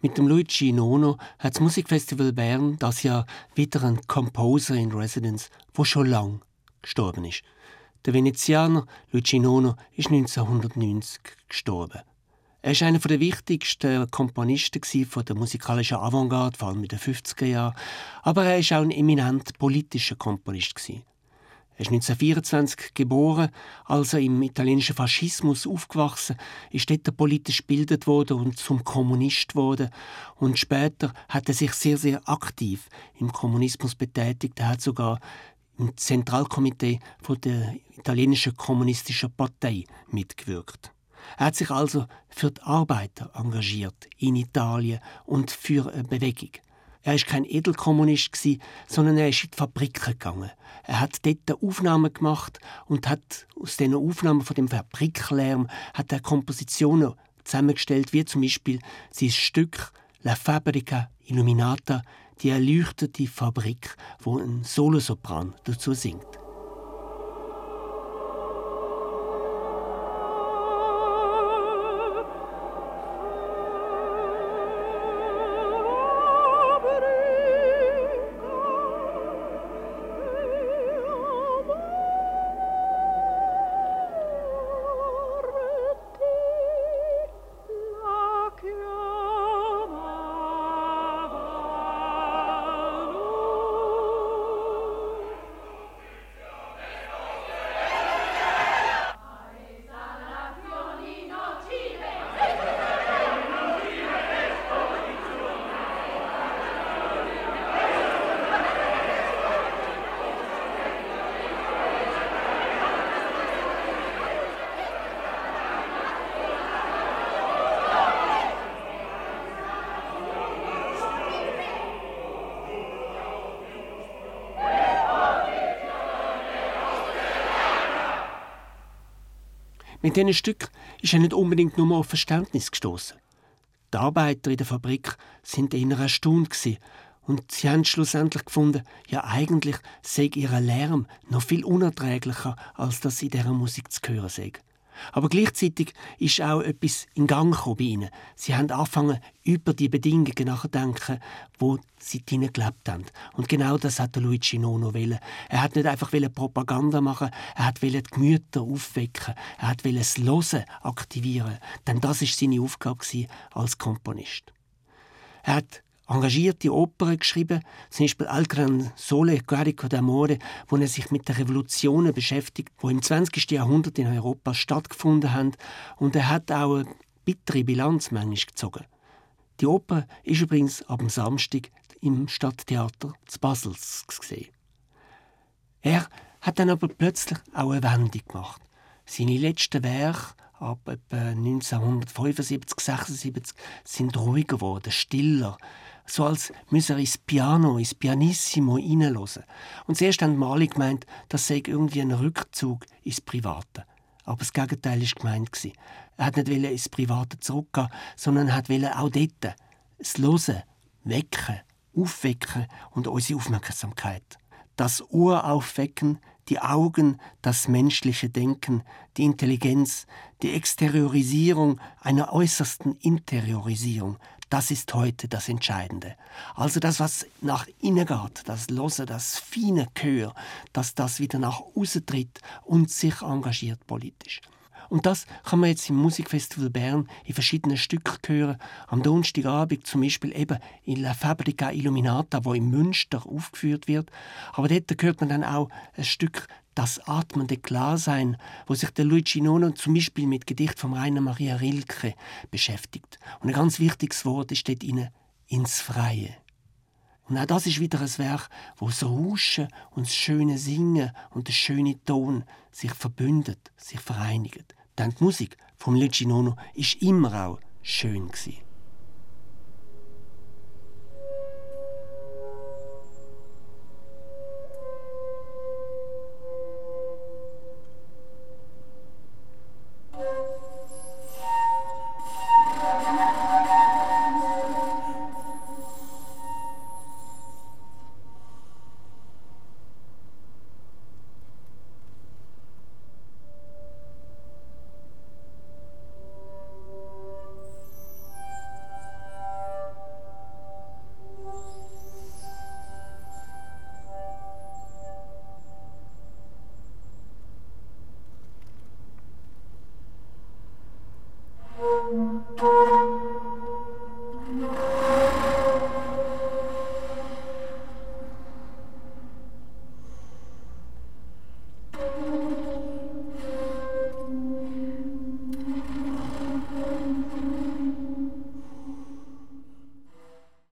Mit dem Luigi Nono hat das Musikfestival Bern das Jahr wieder einen Composer in Residence, wo schon lang gestorben ist. Der Venezianer Luigi Nono ist 1990 gestorben. Er ist einer der wichtigsten Komponisten der musikalischen Avantgarde, vor allem in den 50er Jahren. Aber er ist auch ein eminent politischer Komponist. Er ist 1924 geboren, also im italienischen Faschismus aufgewachsen, ist dort politisch gebildet worden und zum Kommunist worden. Und später hat er sich sehr, sehr aktiv im Kommunismus betätigt. Er hat sogar im Zentralkomitee der italienischen kommunistischen Partei mitgewirkt. Er hat sich also für die Arbeiter engagiert in Italien und für eine Bewegung. Er ist kein Edelkommunist sondern er ist in die Fabriken gegangen. Er hat dort Aufnahmen gemacht und hat aus diesen Aufnahmen von dem Fabriklärm hat er Kompositionen zusammengestellt, wie zum Beispiel sein Stück La Fabrica Illuminata, die erleuchtete Fabrik, wo ein Solosopran dazu singt. Mit diesen Stück ist er nicht unbedingt nur auf Verständnis gestoßen. Die Arbeiter in der Fabrik sind eher erstaunt und sie haben schlussendlich gefunden, ja eigentlich sei ihr Lärm noch viel unerträglicher, als das in dieser Musik zu hören sei. Aber gleichzeitig ist auch etwas in Gang gekommen bei ihnen. Sie haben angefangen, über die Bedingungen nachzudenken, wo sie drinnen gelebt haben. Und genau das hat Luigi Nono wollen. Er hat nicht einfach Propaganda machen, er hat die Gemüter aufwecken, er hat das Losen aktivieren. Denn das ist seine Aufgabe als Komponist. Er hat engagierte Opern geschrieben, zum Beispiel Al Gran Sole Carico d'Amore, wo er sich mit den Revolutionen beschäftigt, wo im 20. Jahrhundert in Europa stattgefunden haben. Und er hat auch eine bittere Bilanz manchmal gezogen. Die Oper ist übrigens am Samstag im Stadttheater zu Basel gesehen. Er hat dann aber plötzlich auch eine Wendung gemacht. Seine letzten Werke ab etwa 1975, 76 sind ruhiger geworden, stiller so als müsse er ins Piano, ins Pianissimo reinhören. Und zuerst haben Mali gemeint, das sei irgendwie ein Rückzug ins Private. Aber das Gegenteil war gemeint. Er hat nicht ins Private zurückgehen, sondern hat auch dort das Hören, Wecken, Aufwecken und unsere Aufmerksamkeit. Das Ohr aufwecken, die Augen, das menschliche Denken, die Intelligenz, die Exteriorisierung einer äußersten Interiorisierung, das ist heute das Entscheidende. Also das, was nach innen geht, das Lose, das feine Gehör, dass das wieder nach außen tritt und sich engagiert politisch. Und das kann man jetzt im Musikfestival Bern in verschiedenen Stücken hören. Am Donnerstagabend zum Beispiel eben in La Fabrica Illuminata, wo in Münster aufgeführt wird. Aber dort hört man dann auch ein Stück das atmende Klarsein, wo sich der Luigi Nono zum Beispiel mit Gedicht von Rainer Maria Rilke beschäftigt. Und ein ganz wichtiges Wort steht ihnen ins Freie. Und auch das ist wieder ein Werk, wo das Rauschen und das schöne Singen und der schöne Ton sich verbündet, sich vereinigen. Denn die Musik vom Luigi Nono ist immer auch schön gewesen.